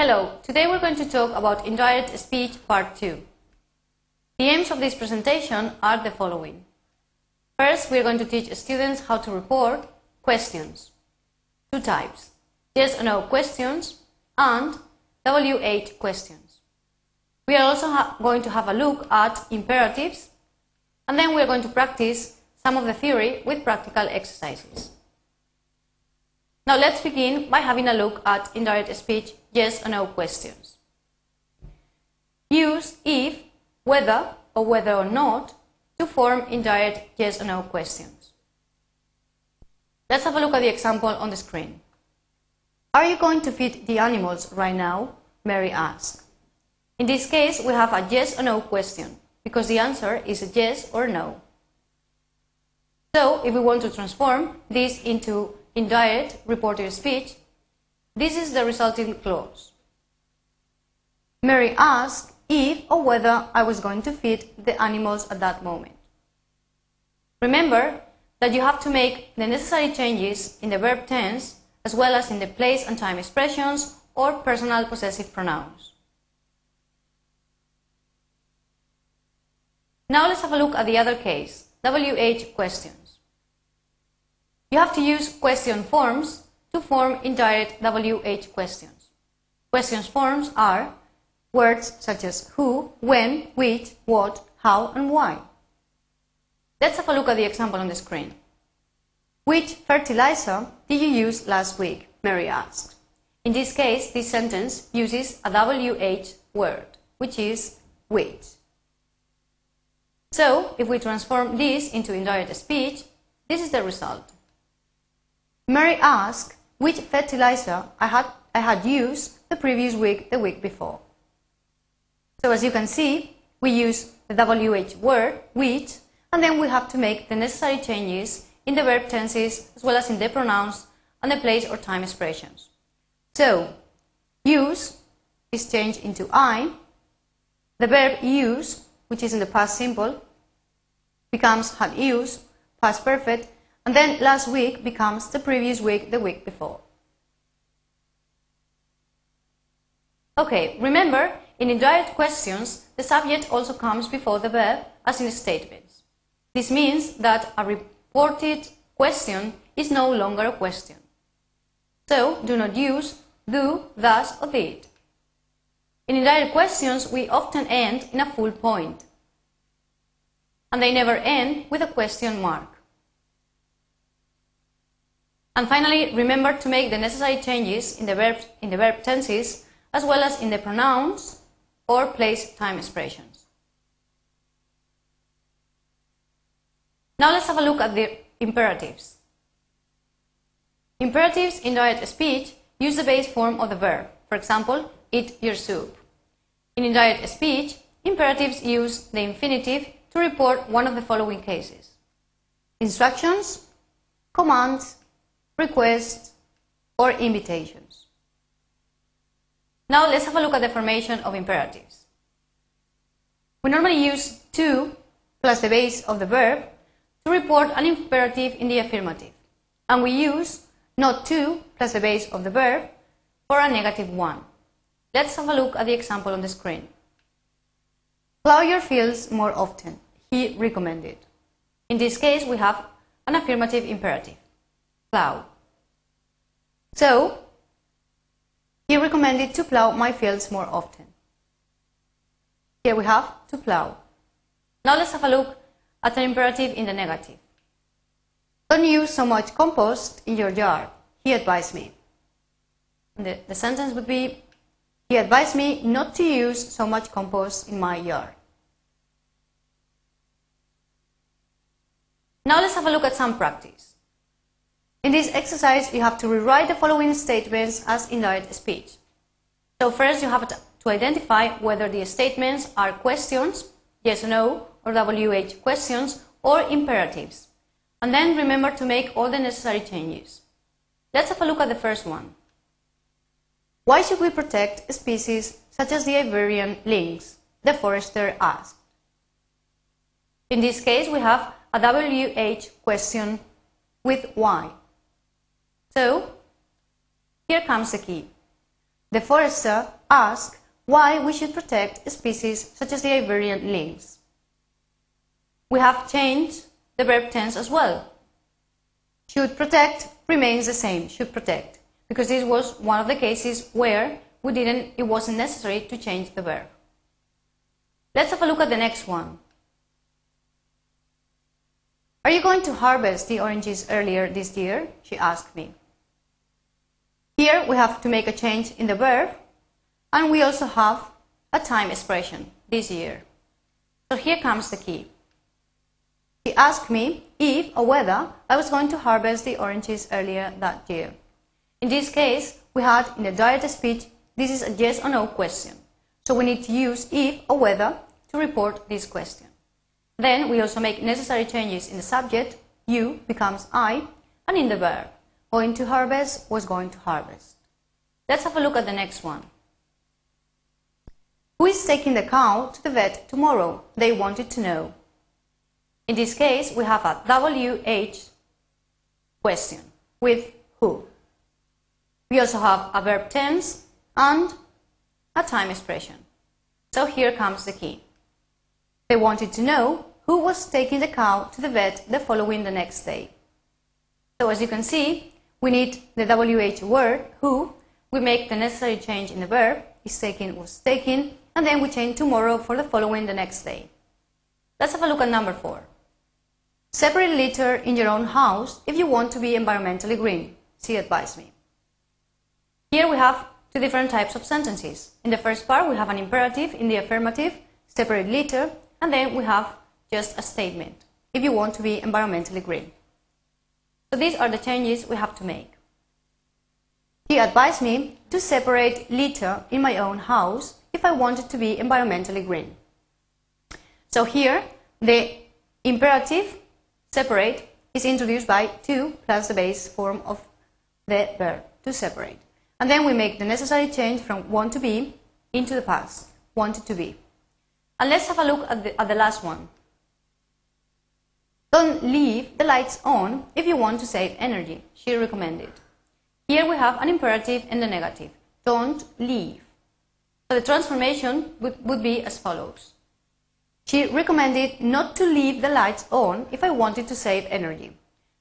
Hello, today we're going to talk about indirect speech part 2. The aims of this presentation are the following. First, we're going to teach students how to report questions. Two types, yes or no questions and WH questions. We are also going to have a look at imperatives and then we're going to practice some of the theory with practical exercises. Now let's begin by having a look at indirect speech yes or no questions. Use if, whether, or whether or not to form indirect yes or no questions. Let's have a look at the example on the screen. Are you going to feed the animals right now? Mary asked. In this case, we have a yes or no question because the answer is a yes or no. So, if we want to transform this into indirect reported speech, this is the resulting clause. Mary asked if or whether I was going to feed the animals at that moment. Remember that you have to make the necessary changes in the verb tense as well as in the place and time expressions or personal possessive pronouns. Now let's have a look at the other case, WH questions. You have to use question forms to form indirect WH questions. Questions forms are words such as who, when, which, what, how, and why. Let's have a look at the example on the screen. Which fertilizer did you use last week? Mary asked. In this case, this sentence uses a WH word, which is which. So, if we transform this into indirect speech, this is the result. Mary asked which fertilizer I had, I had used the previous week, the week before. So as you can see, we use the WH word, which, and then we have to make the necessary changes in the verb tenses as well as in the pronouns and the place or time expressions. So, use is changed into I. The verb use, which is in the past simple, becomes had used, past perfect, and then last week becomes the previous week, the week before. Okay, remember, in indirect questions, the subject also comes before the verb as in statements. This means that a reported question is no longer a question. So, do not use do, thus, or did. In indirect questions, we often end in a full point, and they never end with a question mark. And finally, remember to make the necessary changes in the verb, in the verb tenses as well as in the pronouns or place time expressions. Now let's have a look at the imperatives. Imperatives in direct speech use the base form of the verb. For example, eat your soup. In indirect speech, imperatives use the infinitive to report one of the following cases. Instructions, commands, requests, or invitations. Now let's have a look at the formation of imperatives. We normally use to plus the base of the verb to report an imperative in the affirmative, and we use not to plus the base of the verb for a negative one. Let's have a look at the example on the screen. Plow your fields more often, he recommended. In this case, we have an affirmative imperative, plow. So, he recommended to plow my fields more often. Here we have to plow. Now let's have a look at an imperative in the negative. Don't use so much compost in your yard, he advised me. The, the sentence would be, he advised me not to use so much compost in my yard. Now let's have a look at some practice. In this exercise, you have to rewrite the following statements as indirect speech. So first you have to identify whether the statements are questions, yes or no, or WH questions, or imperatives. And then remember to make all the necessary changes. Let's have a look at the first one. Why should we protect species such as the Iberian lynx? The forester asked. In this case, we have a WH question with why. So, here comes the key. the forester asked why we should protect species such as the Iberian lynx. We have changed the verb tense as well. Should protect remains the same, should protect, because this was one of the cases where we didn't, it wasn't necessary to change the verb. Let's have a look at the next one. Are you going to harvest the oranges earlier this year? She asked me. Here we have to make a change in the verb and we also have a time expression, this year. So here comes the key. He asked me if or whether I was going to harvest the oranges earlier that year. In this case, we had in the direct speech, this is a yes or no question. So we need to use if or whether to report this question. Then we also make necessary changes in the subject, you becomes I, and in the verb, going to harvest was going to harvest. Let's have a look at the next one. Who is taking the cow to the vet tomorrow? They wanted to know. In this case, we have a WH question with who. We also have a verb tense and a time expression. So here comes the key. They wanted to know who was taking the cow to the vet the following the next day. So as you can see, we need the WH word, who, we make the necessary change in the verb, is taken, was taken, and then we change tomorrow for the following the next day. Let's have a look at number four. Separate litter in your own house if you want to be environmentally green. She advised me. Here we have two different types of sentences. In the first part, we have an imperative in the affirmative, separate litter, and then we have just a statement if you want to be environmentally green. So these are the changes we have to make. He advised me to separate litter in my own house if I wanted to be environmentally green. So here, the imperative, separate, is introduced by to plus the base form of the verb, to separate. And then we make the necessary change from want to be into the past, wanted to be. And let's have a look at the, at the last one. Don't leave the lights on if you want to save energy, she recommended. Here we have an imperative and the negative. Don't leave. So the transformation would, would be as follows. She recommended not to leave the lights on if I wanted to save energy.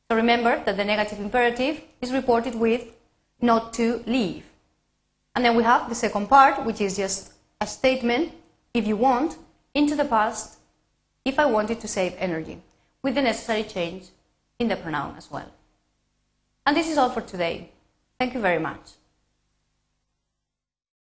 So remember that the negative imperative is reported with not to leave. And then we have the second part, which is just a statement, if you want, into the past, if I wanted to save energy with the necessary change in the pronoun as well. And this is all for today. Thank you very much.